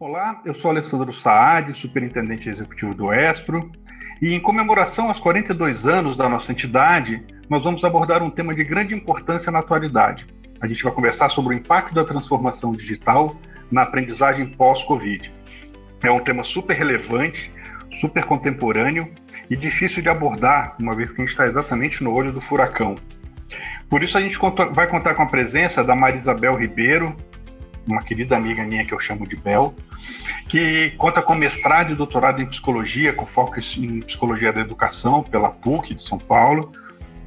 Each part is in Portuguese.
Olá, eu sou Alessandro Saad, superintendente executivo do Estro, e em comemoração aos 42 anos da nossa entidade, nós vamos abordar um tema de grande importância na atualidade. A gente vai conversar sobre o impacto da transformação digital na aprendizagem pós-Covid. É um tema super relevante, super contemporâneo e difícil de abordar, uma vez que a gente está exatamente no olho do furacão. Por isso a gente vai contar com a presença da Marisabel Ribeiro, uma querida amiga minha que eu chamo de Bel, que conta com mestrado e doutorado em psicologia, com foco em psicologia da educação pela PUC de São Paulo,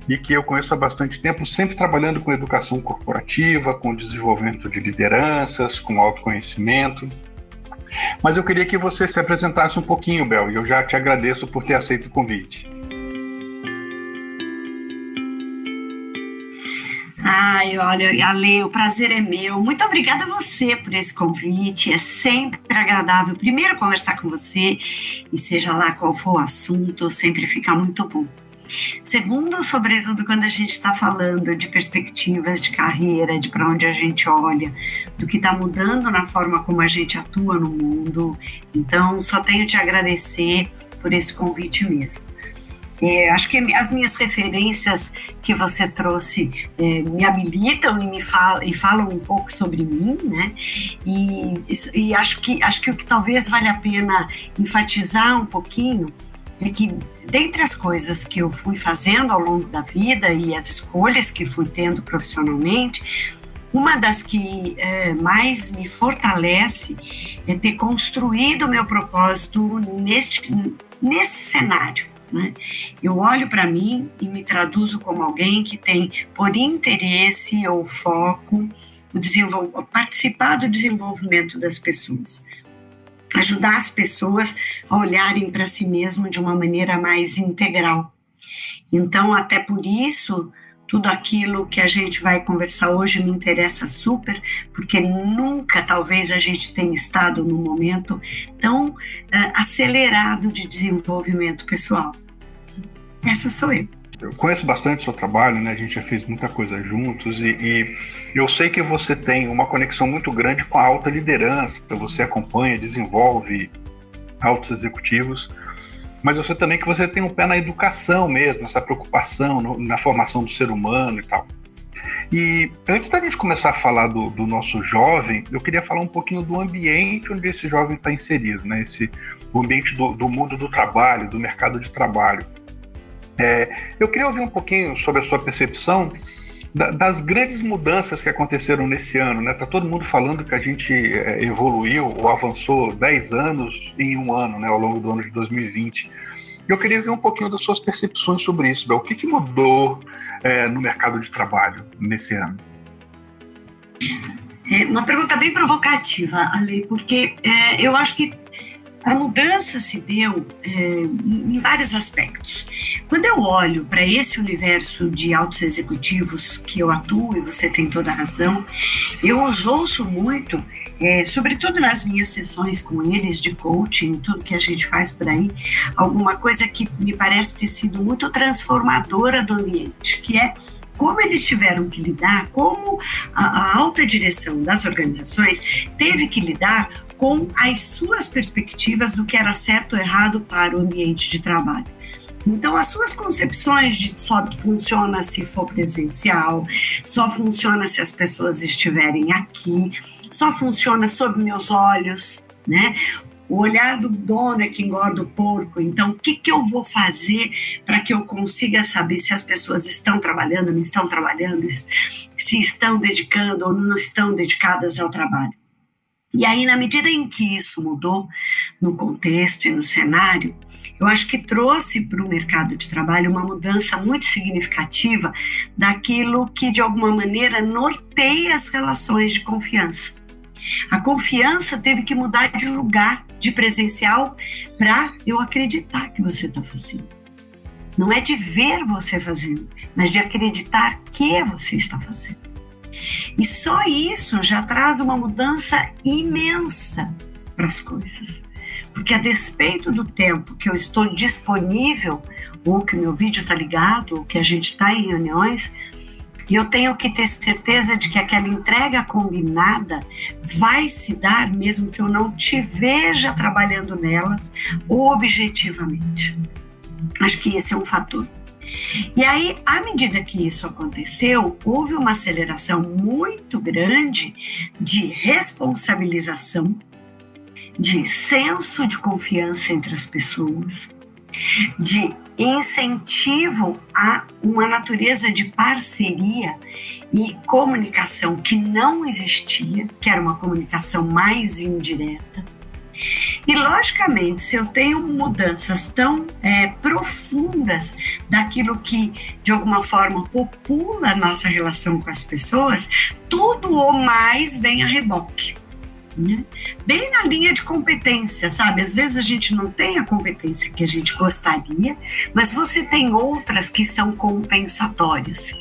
e que eu conheço há bastante tempo, sempre trabalhando com educação corporativa, com desenvolvimento de lideranças, com autoconhecimento. Mas eu queria que você se apresentasse um pouquinho, Bel, e eu já te agradeço por ter aceito o convite. Ai, olha, Ale, o prazer é meu. Muito obrigada a você por esse convite. É sempre agradável, primeiro, conversar com você, e seja lá qual for o assunto, sempre fica muito bom. Segundo, sobretudo quando a gente está falando de perspectivas de carreira, de para onde a gente olha, do que está mudando na forma como a gente atua no mundo. Então, só tenho te agradecer por esse convite mesmo. É, acho que as minhas referências que você trouxe é, me habilitam e me falam, e falam um pouco sobre mim, né? E, e acho que acho que o que talvez vale a pena enfatizar um pouquinho é que dentre as coisas que eu fui fazendo ao longo da vida e as escolhas que fui tendo profissionalmente, uma das que é, mais me fortalece é ter construído meu propósito neste, nesse cenário né? Eu olho para mim e me traduzo como alguém que tem por interesse ou foco o participar do desenvolvimento das pessoas, ajudar as pessoas a olharem para si mesmo de uma maneira mais integral. Então, até por isso, tudo aquilo que a gente vai conversar hoje me interessa super, porque nunca talvez a gente tenha estado num momento tão uh, acelerado de desenvolvimento pessoal. Essa sou eu. Eu conheço bastante seu trabalho, né? A gente já fez muita coisa juntos e, e, eu sei que você tem uma conexão muito grande com a alta liderança. Você acompanha, desenvolve altos executivos, mas eu sei também que você tem um pé na educação mesmo, essa preocupação no, na formação do ser humano e tal. E antes da gente começar a falar do, do nosso jovem, eu queria falar um pouquinho do ambiente onde esse jovem está inserido, né? Esse, o ambiente do, do mundo do trabalho, do mercado de trabalho. É, eu queria ouvir um pouquinho sobre a sua percepção da, das grandes mudanças que aconteceram nesse ano. Né? Tá todo mundo falando que a gente é, evoluiu ou avançou 10 anos em um ano, né, ao longo do ano de 2020. Eu queria ver um pouquinho das suas percepções sobre isso, Bel. O que, que mudou é, no mercado de trabalho nesse ano? É uma pergunta bem provocativa, Ale, porque é, eu acho que a mudança se deu é, em vários aspectos. Quando eu olho para esse universo de altos executivos que eu atuo, e você tem toda a razão, eu os ouço muito, é, sobretudo nas minhas sessões com eles de coaching, tudo que a gente faz por aí, alguma coisa que me parece ter sido muito transformadora do ambiente, que é como eles tiveram que lidar, como a, a, alta direção das organizações teve que lidar com as suas perspectivas do que era certo ou errado para o ambiente de trabalho. Então, as suas concepções de só funciona se for presencial, só funciona se as pessoas estiverem aqui, só funciona sob meus olhos, né? O olhar do dono é que engorda o porco. Então, o que, que eu vou fazer para que eu consiga saber se as pessoas estão trabalhando, não estão trabalhando, se estão dedicando ou não estão dedicadas ao trabalho? E aí, na medida em que isso mudou no contexto e no cenário, eu acho que trouxe para o mercado de trabalho uma mudança muito significativa daquilo que, de alguma maneira, norteia as relações de confiança. A confiança teve que mudar de lugar, de presencial, para eu acreditar que você está fazendo. Não é de ver você fazendo, mas de acreditar que você está fazendo. E só isso já traz uma mudança imensa para as coisas. Porque a despeito do tempo que eu estou disponível, ou que o meu vídeo está ligado, ou que a gente está em reuniões, eu tenho que ter certeza de que aquela entrega combinada vai se dar mesmo que eu não te veja trabalhando nelas objetivamente. Acho que esse é um fator. E aí, à medida que isso aconteceu, houve uma aceleração muito grande de responsabilização, de senso de confiança entre as pessoas, de incentivo a uma natureza de parceria e comunicação que não existia, que era uma comunicação mais indireta. E, logicamente, se eu tenho mudanças tão é, profundas daquilo que, de alguma forma, popula a nossa relação com as pessoas, tudo ou mais vem a reboque. Né? Bem na linha de competência, sabe? Às vezes a gente não tem a competência que a gente gostaria, mas você tem outras que são compensatórias.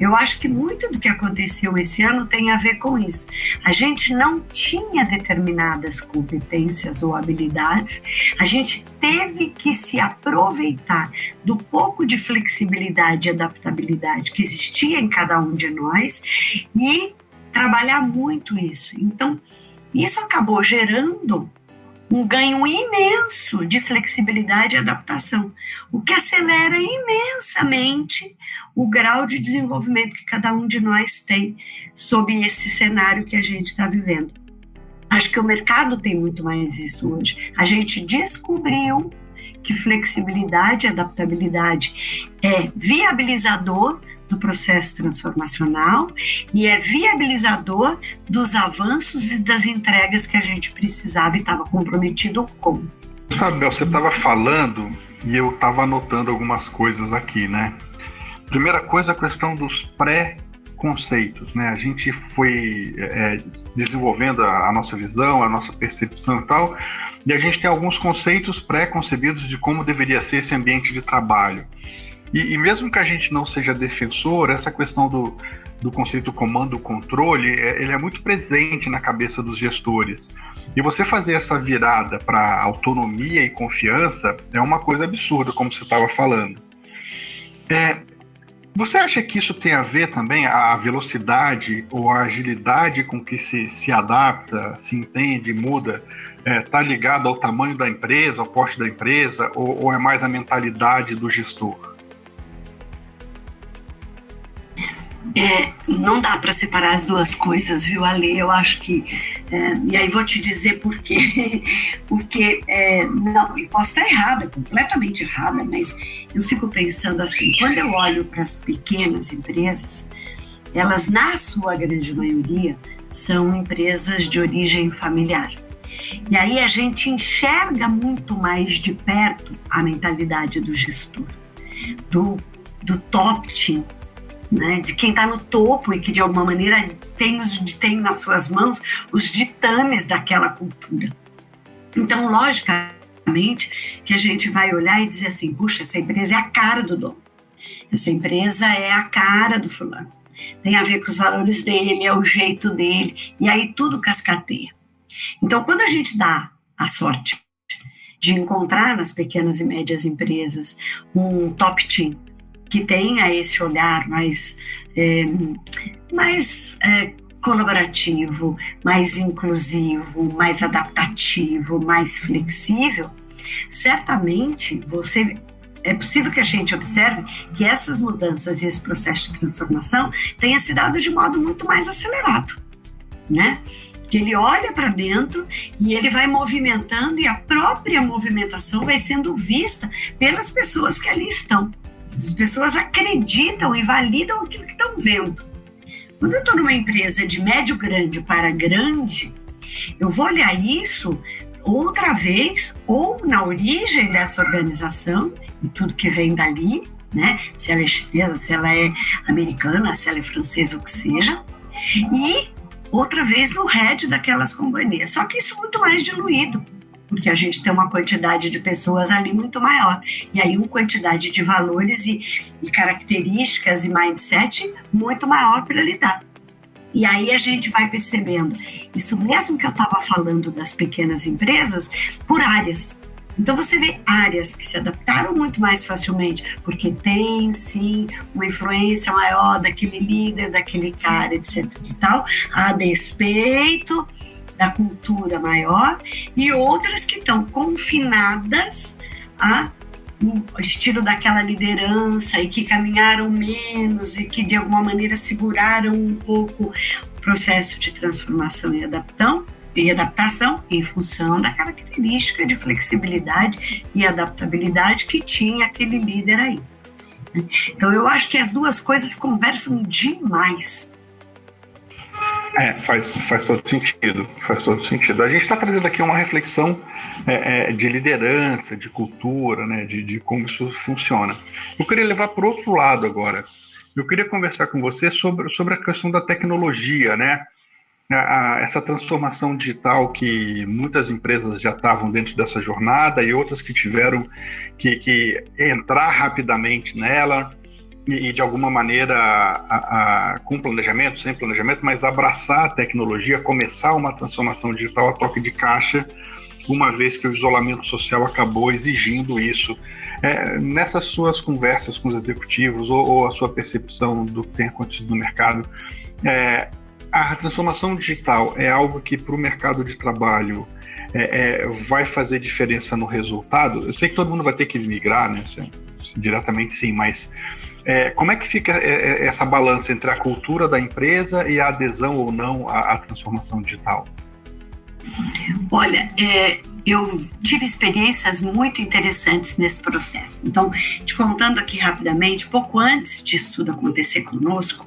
Eu acho que muito do que aconteceu esse ano tem a ver com isso. A gente não tinha determinadas competências ou habilidades, a gente teve que se aproveitar do pouco de flexibilidade e adaptabilidade que existia em cada um de nós e trabalhar muito isso. Então, isso acabou gerando um ganho imenso de flexibilidade e adaptação, o que acelera imensamente o grau de desenvolvimento que cada um de nós tem sob esse cenário que a gente está vivendo. Acho que o mercado tem muito mais isso hoje. A gente descobriu que flexibilidade e adaptabilidade é viabilizador do processo transformacional e é viabilizador dos avanços e das entregas que a gente precisava e estava comprometido com. Sabe, você estava falando e eu estava anotando algumas coisas aqui, né? Primeira coisa, a questão dos pré-conceitos, né? A gente foi é, desenvolvendo a, a nossa visão, a nossa percepção e tal, e a gente tem alguns conceitos pré-concebidos de como deveria ser esse ambiente de trabalho. E, e, mesmo que a gente não seja defensor, essa questão do, do conceito comando-controle, é, ele é muito presente na cabeça dos gestores. E você fazer essa virada para autonomia e confiança é uma coisa absurda, como você estava falando. É, você acha que isso tem a ver também a velocidade ou a agilidade com que se, se adapta, se entende, muda, está é, tá ligado ao tamanho da empresa, ao porte da empresa, ou, ou é mais a mentalidade do gestor? É, não dá para separar as duas coisas, viu, Ale? Eu acho que. É, e aí vou te dizer por quê. Porque, é, não, e posso estar errada, completamente errada, mas eu fico pensando assim: quando eu olho para as pequenas empresas, elas, na sua grande maioria, são empresas de origem familiar. E aí a gente enxerga muito mais de perto a mentalidade do gestor, do, do top team né, de quem está no topo e que de alguma maneira tem, os, tem nas suas mãos os ditames daquela cultura. Então, logicamente, que a gente vai olhar e dizer assim: puxa, essa empresa é a cara do dono, essa empresa é a cara do fulano, tem a ver com os valores dele, é o jeito dele, e aí tudo cascateia. Então, quando a gente dá a sorte de encontrar nas pequenas e médias empresas um top team que tenha esse olhar mais, é, mais é, colaborativo, mais inclusivo, mais adaptativo, mais flexível, certamente você é possível que a gente observe que essas mudanças e esse processo de transformação tenha se dado de modo muito mais acelerado, né? Que ele olha para dentro e ele vai movimentando e a própria movimentação vai sendo vista pelas pessoas que ali estão. As pessoas acreditam e validam aquilo que estão vendo. Quando eu estou numa empresa de médio grande para grande, eu vou olhar isso outra vez, ou na origem dessa organização, e tudo que vem dali, né? Se ela é chinesa, se ela é americana, se ela é francesa, o que seja, e outra vez no head daquelas companhias. Só que isso muito mais diluído porque a gente tem uma quantidade de pessoas ali muito maior. E aí, uma quantidade de valores e, e características e mindset muito maior para lidar. E aí a gente vai percebendo, isso mesmo que eu estava falando das pequenas empresas, por áreas. Então você vê áreas que se adaptaram muito mais facilmente, porque tem sim uma influência maior daquele líder, daquele cara, etc. e tal, a despeito da cultura maior, e outras que estão confinadas a estilo daquela liderança e que caminharam menos e que de alguma maneira seguraram um pouco o processo de transformação e adaptação e adaptação em função da característica de flexibilidade e adaptabilidade que tinha aquele líder aí. Então eu acho que as duas coisas conversam demais. É, faz, faz todo sentido, faz todo sentido. A gente está trazendo aqui uma reflexão é, é, de liderança, de cultura, né, de, de como isso funciona. Eu queria levar para outro lado agora. Eu queria conversar com você sobre, sobre a questão da tecnologia, né? a, essa transformação digital que muitas empresas já estavam dentro dessa jornada e outras que tiveram que, que entrar rapidamente nela e, de alguma maneira, a, a, com planejamento, sem planejamento, mas abraçar a tecnologia, começar uma transformação digital a toque de caixa, uma vez que o isolamento social acabou exigindo isso. É, nessas suas conversas com os executivos ou, ou, a sua percepção do que tem acontecido no mercado, é, a transformação digital é algo que para o mercado de trabalho é, é, vai fazer diferença no resultado? Eu sei que todo mundo vai ter que migrar, né? Diretamente sim, mas é, como é que fica é, é, essa balança entre a cultura da empresa e a adesão ou não à, à transformação digital? Olha, é, eu tive experiências muito interessantes nesse processo. Então, te contando aqui rapidamente, pouco antes disso tudo acontecer conosco,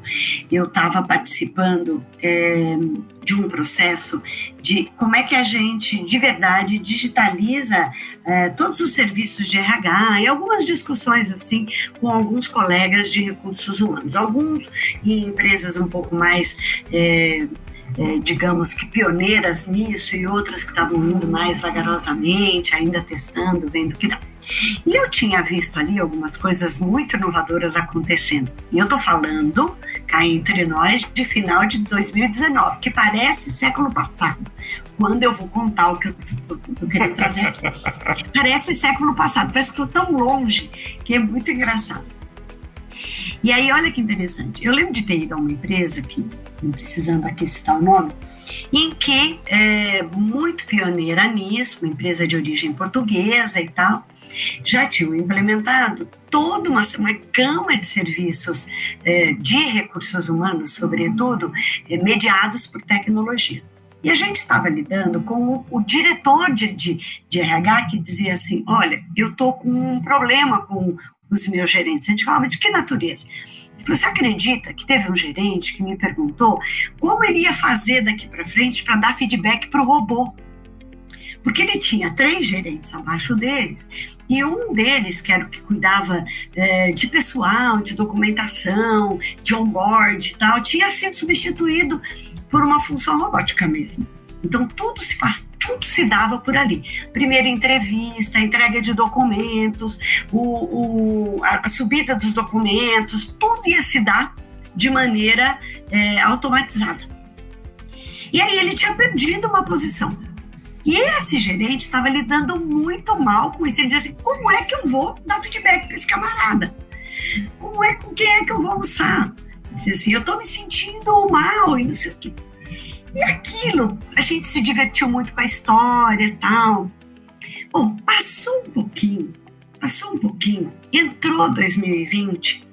eu estava participando é, de um processo de como é que a gente, de verdade, digitaliza é, todos os serviços de RH e algumas discussões assim com alguns colegas de recursos humanos. Alguns em empresas um pouco mais. É, é, digamos que pioneiras nisso e outras que estavam indo mais vagarosamente, ainda testando, vendo que dá. E eu tinha visto ali algumas coisas muito inovadoras acontecendo. E eu tô falando, cá entre nós, de final de 2019, que parece século passado. Quando eu vou contar o que eu tô querendo trazer aqui. Parece século passado, parece que tô tão longe que é muito engraçado. E aí, olha que interessante. Eu lembro de ter ido a uma empresa, que, não precisando aqui citar o nome, em que, é, muito pioneira nisso, uma empresa de origem portuguesa e tal, já tinham implementado toda uma, uma gama de serviços é, de recursos humanos, sobretudo, é, mediados por tecnologia. E a gente estava lidando com o, o diretor de, de, de, RH que dizia assim: Olha, eu estou com um problema com os meus gerentes. A gente falava de que natureza? Você acredita que teve um gerente que me perguntou como ele ia fazer daqui para frente para dar feedback para o robô? Porque ele tinha três gerentes abaixo deles, e um deles, que era o que cuidava é, de pessoal, de documentação, de onboard e tal, tinha sido substituído por uma função robótica mesmo. Então tudo se tudo se dava por ali. Primeira entrevista, entrega de documentos, o, o, a, subida dos documentos, tudo ia se dar de maneira é, automatizada. E aí ele tinha perdido uma posição. E esse gerente estava lidando muito mal com isso. Ele dizia assim: como é que eu vou dar feedback para esse camarada? Como é com quem é que eu vou almoçar? Ele dizia assim: eu estou me sentindo mal e não sei o quê. E aquilo, a gente se divertiu muito com a história e tal. Bom, passou um pouquinho, passou um pouquinho, entrou 2020,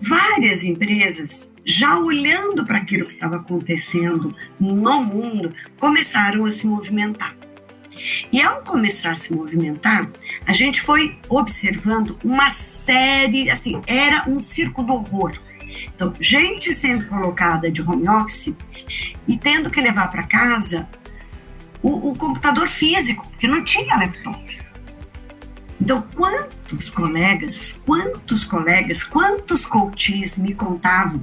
várias empresas, já olhando para aquilo que estava acontecendo no mundo, começaram a se movimentar. E ao começar a se movimentar, a gente foi observando uma série, assim, era um circo do horror. Então, gente sendo colocada de home office e tendo que levar para casa o, o, computador físico, porque não tinha laptop. Então, quantos colegas, quantos colegas, quantos coaches me contavam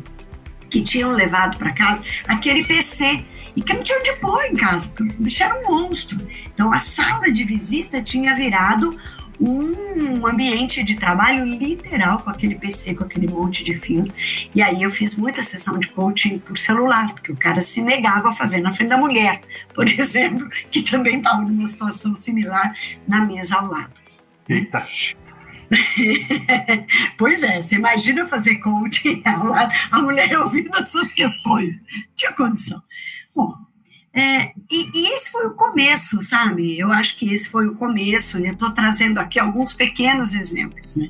que tinham levado para casa aquele PC e que não tinham de pôr em casa, porque o bicho era um monstro. Então, a sala de visita tinha virado um ambiente de trabalho literal com aquele PC, com aquele monte de fios. E aí eu fiz muita sessão de coaching por celular, porque o cara se negava a fazer na frente da mulher, por exemplo, que também estava numa situação similar na mesa ao lado. Eita. pois é, você imagina fazer coaching ao lado, a mulher ouvindo as suas questões. Tinha condição. Bom, é, e, e, esse foi o começo, sabe? Eu acho que esse foi o começo, eu estou trazendo aqui alguns pequenos exemplos, né?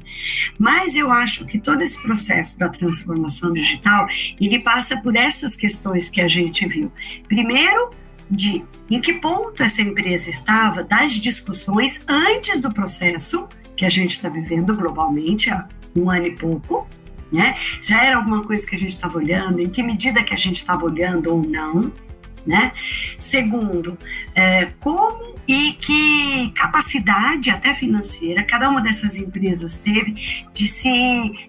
Mas eu acho que todo esse processo da transformação digital, ele passa por essas questões que a gente viu. Primeiro, de em que ponto essa empresa estava das discussões antes do processo que a gente está vivendo globalmente há um ano e pouco, né? Já era alguma coisa que a gente estava olhando, em que medida que a gente estava olhando ou não, né? Segundo, é, como e que capacidade até financeira cada uma dessas empresas teve de se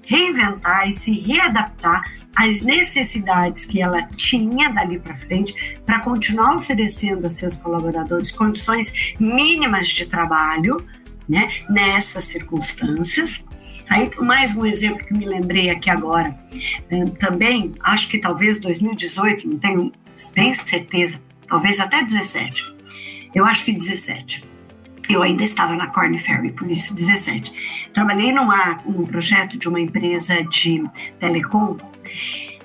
reinventar e se readaptar às necessidades que ela tinha dali para frente para continuar oferecendo a seus colaboradores condições mínimas de trabalho, né? Nessas circunstâncias. Aí, mais um exemplo que me lembrei aqui agora, é, também, acho que talvez 2018, não tenho tenho certeza, talvez até 17. Eu acho que 17. Eu ainda estava na Corn Ferry, por isso 17. Trabalhei num projeto de uma empresa de telecom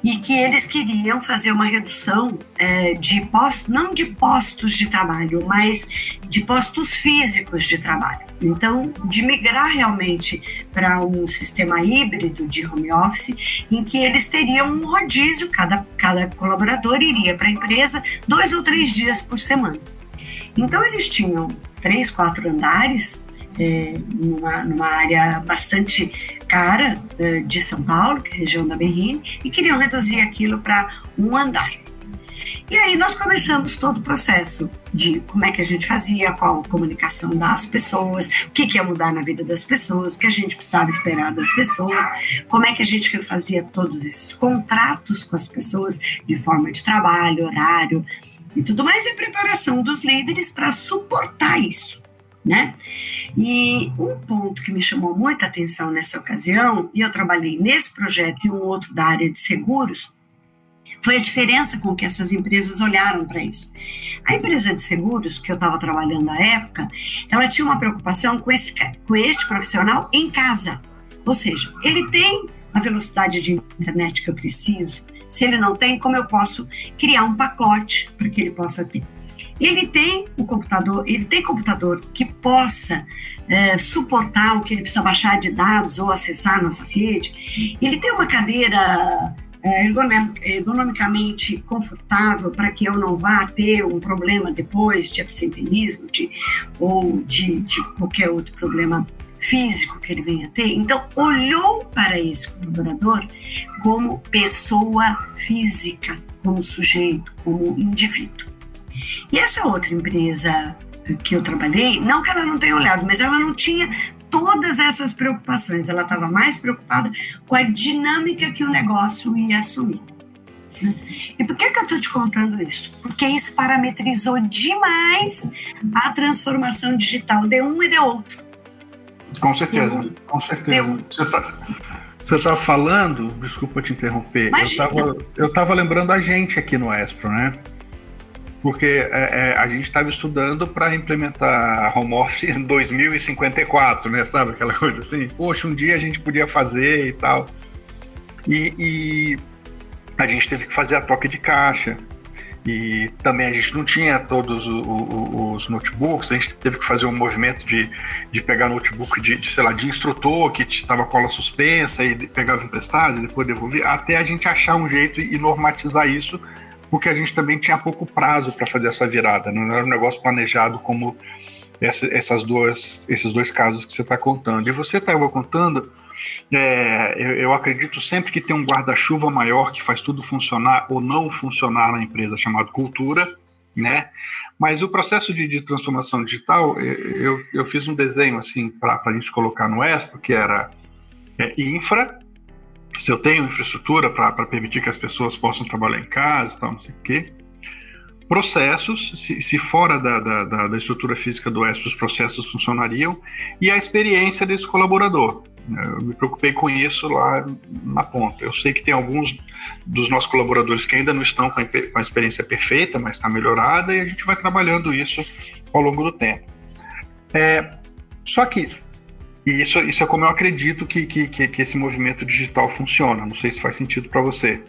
e que eles queriam fazer uma redução é, de postos, não de postos de trabalho, mas de postos físicos de trabalho. Então, de migrar realmente para um sistema híbrido de home office, em que eles teriam um rodízio, cada, cada colaborador iria para a empresa dois ou três dias por semana. Então, eles tinham três, quatro andares, é, numa, numa área bastante cara é, de São Paulo, que é a região da Berrine, e queriam reduzir aquilo para um andar. E aí nós começamos todo o processo de como é que a gente fazia, qual a comunicação das pessoas, o que, que ia mudar na vida das pessoas, o que a gente precisava esperar das pessoas, como é que a gente refazia todos esses contratos com as pessoas de forma de trabalho, horário e tudo mais, e preparação dos líderes para suportar isso né? E um ponto que me chamou muita atenção nessa ocasião, e eu trabalhei nesse projeto e um outro da área de seguros, foi a diferença com que essas empresas olharam para isso. A empresa de seguros, que eu estava trabalhando na época, ela tinha uma preocupação com este, com este profissional em casa. Ou seja, ele tem a velocidade de internet que eu preciso. Se ele não tem, como eu posso criar um pacote para que ele possa ter? Ele tem o computador, ele tem computador que possa é, suportar o que ele precisa baixar de dados ou acessar a nossa rede, ele tem uma cadeira é, ergonomicamente confortável para que eu não vá ter um problema depois de absenteísmo de, ou de, de qualquer outro problema físico que ele venha ter. Então, olhou para esse colaborador como pessoa física, como sujeito, como indivíduo. E essa outra empresa que eu trabalhei, não que ela não tenha olhado, mas ela não tinha todas essas preocupações. Ela estava mais preocupada com a dinâmica que o negócio ia assumir. E por que, que eu estou te contando isso? Porque isso parametrizou demais a transformação digital de um e de outro. Com certeza, um, com certeza. Você está você tá falando, desculpa te interromper, Imagina. eu estava lembrando a gente aqui no Espro, né? Porque é, é, a gente estava estudando para implementar home office em 2054, né? Sabe aquela coisa assim? Poxa, um dia a gente podia fazer e tal. E, e a gente teve que fazer a toque de caixa. E também a gente não tinha todos os, os, notebooks, a gente teve que fazer um movimento de, de pegar notebook de, de, sei lá, de instrutor que estava cola suspensa e pegava emprestado e depois devolvia, até a gente achar um jeito e normatizar isso porque a gente também tinha pouco prazo para fazer essa virada, não era um negócio planejado como essa, essas duas, esses dois casos que você está contando. E você estava contando, é, eu, eu, acredito sempre que tem um guarda-chuva maior que faz tudo funcionar ou não funcionar na empresa, chamado cultura, né? Mas o processo de, de transformação digital, eu, eu fiz um desenho assim para a gente colocar no Expo, que era é, infra, se eu tenho infraestrutura para permitir que as pessoas possam trabalhar em casa, tal, não sei o quê. processos, se, se fora da, da, da, estrutura física do ESP os processos funcionariam, e a experiência desse colaborador. Eu me preocupei com isso lá na ponta. Eu sei que tem alguns dos nossos colaboradores que ainda não estão com a, experiência perfeita, mas está melhorada, e a gente vai trabalhando isso ao longo do tempo. É, só que e isso, isso é como eu acredito que, que, que, esse movimento digital funciona. Não sei se faz sentido para você.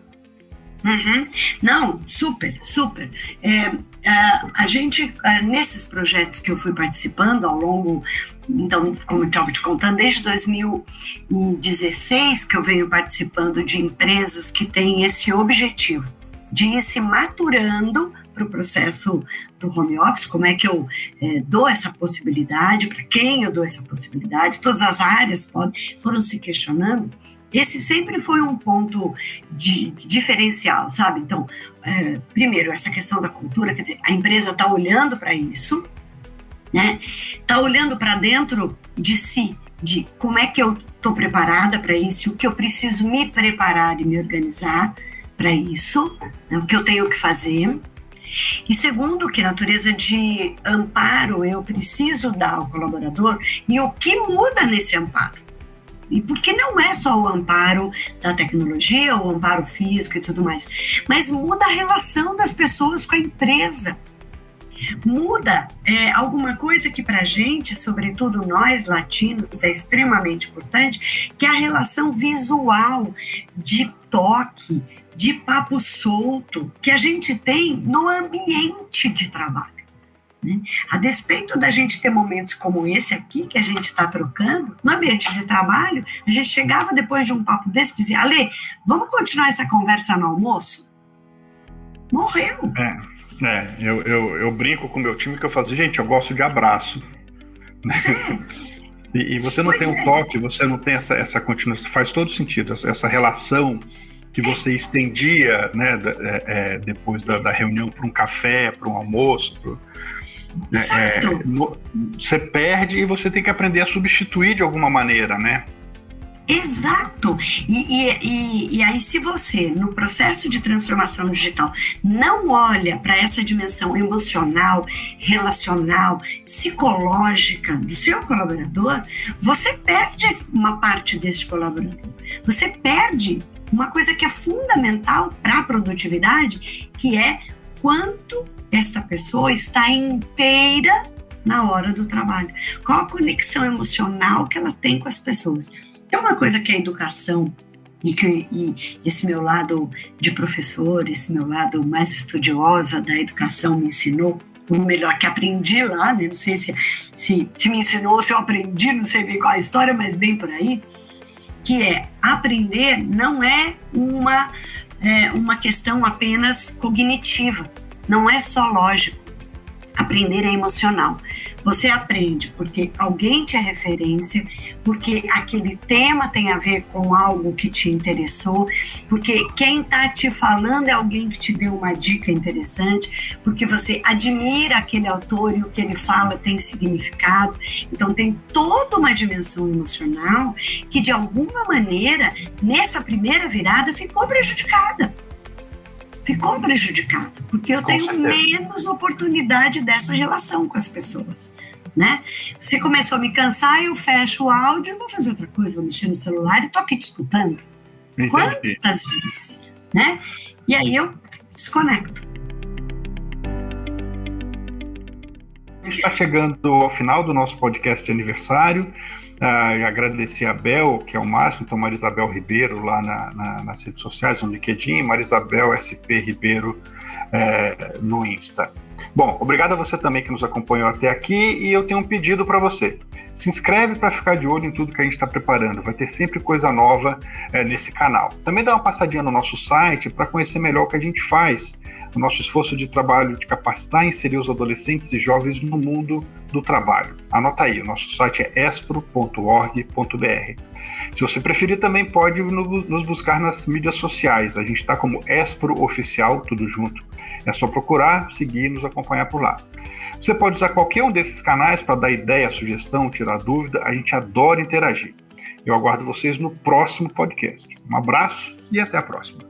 Uhum. Não, super, super. É, a, a gente, nesses projetos que eu fui participando ao longo, então, como eu estava te contando, desde 2016 que eu venho participando de empresas que têm esse objetivo de ir se maturando para o processo do home office, como é que eu é, dou essa possibilidade, para quem eu dou essa possibilidade, todas as áreas podem, foram se questionando. Esse sempre foi um ponto de, de diferencial, sabe? Então, é, primeiro, essa questão da cultura, quer dizer, a empresa está olhando para isso, né? Está olhando para dentro de si, de como é que eu estou preparada para isso, o que eu preciso me preparar e me organizar para isso, né, o que eu tenho que fazer. E segundo, que natureza de amparo eu preciso dar ao colaborador e o que muda nesse amparo. E porque não é só o amparo da tecnologia, o amparo físico e tudo mais, mas muda a relação das pessoas com a empresa. Muda é, alguma coisa que para a gente, sobretudo nós latinos, é extremamente importante, que é a relação visual de toque, de papo solto que a gente tem no ambiente de trabalho. Né? A despeito da gente ter momentos como esse aqui, que a gente está trocando, no ambiente de trabalho, a gente chegava depois de um papo desse e dizia: Ale, vamos continuar essa conversa no almoço? Morreu. É. É, eu, eu, eu, brinco com o meu time que eu faço, gente, eu gosto de abraço. e, e, você não pois tem um é. toque, você não tem essa, essa continuação, faz todo sentido, essa, essa relação que você estendia né, é, é, depois da, da reunião para um café, para um almoço. Pro, é, é no, você perde e você tem que aprender a substituir de alguma maneira, né? Exato. E, e, e, aí, se você, no processo de transformação digital, não olha para essa dimensão emocional, relacional, psicológica do seu colaborador, você perde uma parte desse colaborador. Você perde uma coisa que é fundamental para a produtividade, que é quanto esta pessoa está inteira na hora do trabalho. Qual a conexão emocional que ela tem com as pessoas. É uma coisa que a educação e que e esse meu lado de professor, esse meu lado mais estudiosa da educação me ensinou, ou melhor, que aprendi lá, né? não sei se, se, se me ensinou, se eu aprendi, não sei bem qual a história, mas bem por aí, que é aprender não é uma, é, uma questão apenas cognitiva, não é só lógico. Aprender é emocional. Você aprende porque alguém te é referência, porque aquele tema tem a ver com algo que te interessou, porque quem está te falando é alguém que te deu uma dica interessante, porque você admira aquele autor e o que ele fala tem significado. Então tem toda uma dimensão emocional que de alguma maneira nessa primeira virada ficou prejudicada ficou prejudicada, porque eu com tenho certeza. menos oportunidade dessa relação com as pessoas. Né? Se começou a me cansar, eu fecho o áudio, eu vou fazer outra coisa, vou mexer no celular e tô aqui te escutando. Entendi. Quantas vezes, né? E aí eu desconecto. A gente está chegando ao final do nosso podcast de aniversário. Uh, agradecer a Bel, que é o máximo, então Marisabel Ribeiro lá na, na, nas redes sociais, no LinkedIn, Marisabel SP Ribeiro é, no Insta. Bom, obrigado a você também que nos acompanhou até aqui e eu tenho um pedido para você. Se inscreve para ficar de olho em tudo que a gente está preparando, vai ter sempre coisa nova é, nesse canal. Também dá uma passadinha no nosso site para conhecer melhor o que a gente faz, o nosso esforço de trabalho de capacitar e inserir os adolescentes e jovens no mundo do trabalho. Anota aí, o nosso site é espro.org.br. Se você preferir, também pode nos buscar nas mídias sociais. A gente está como Espro Oficial, tudo junto. É só procurar, seguir e nos acompanhar por lá. Você pode usar qualquer um desses canais para dar ideia, sugestão, tirar dúvida. A gente adora interagir. Eu aguardo vocês no próximo podcast. Um abraço e até a próxima.